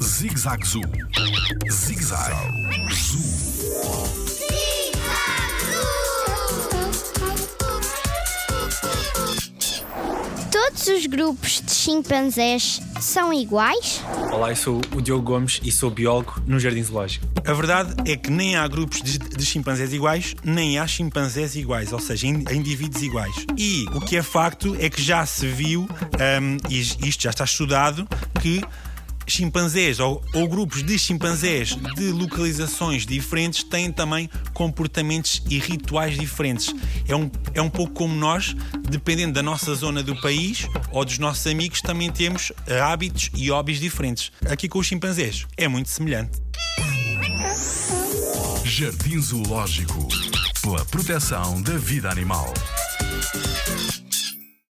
Zig-Zag Zoo. Zig-Zag Zoo. Todos os grupos de chimpanzés são iguais? Olá, eu sou o Diogo Gomes e sou biólogo no Jardim Zoológico. A verdade é que nem há grupos de, de chimpanzés iguais, nem há chimpanzés iguais, ou seja, in- indivíduos iguais. E o que é facto é que já se viu, hum, e isto já está estudado, que chimpanzés ou, ou grupos de chimpanzés de localizações diferentes têm também comportamentos e rituais diferentes. É um, é um pouco como nós, dependendo da nossa zona do país ou dos nossos amigos, também temos eh, hábitos e hobbies diferentes. Aqui com os chimpanzés é muito semelhante. Jardim Zoológico. Pela proteção da vida animal.